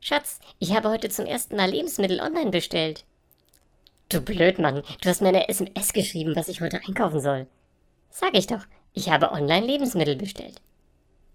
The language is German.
Schatz, ich habe heute zum ersten Mal Lebensmittel online bestellt. Du Blödmann, du hast mir eine SMS geschrieben, was ich heute einkaufen soll. Sag ich doch, ich habe online Lebensmittel bestellt.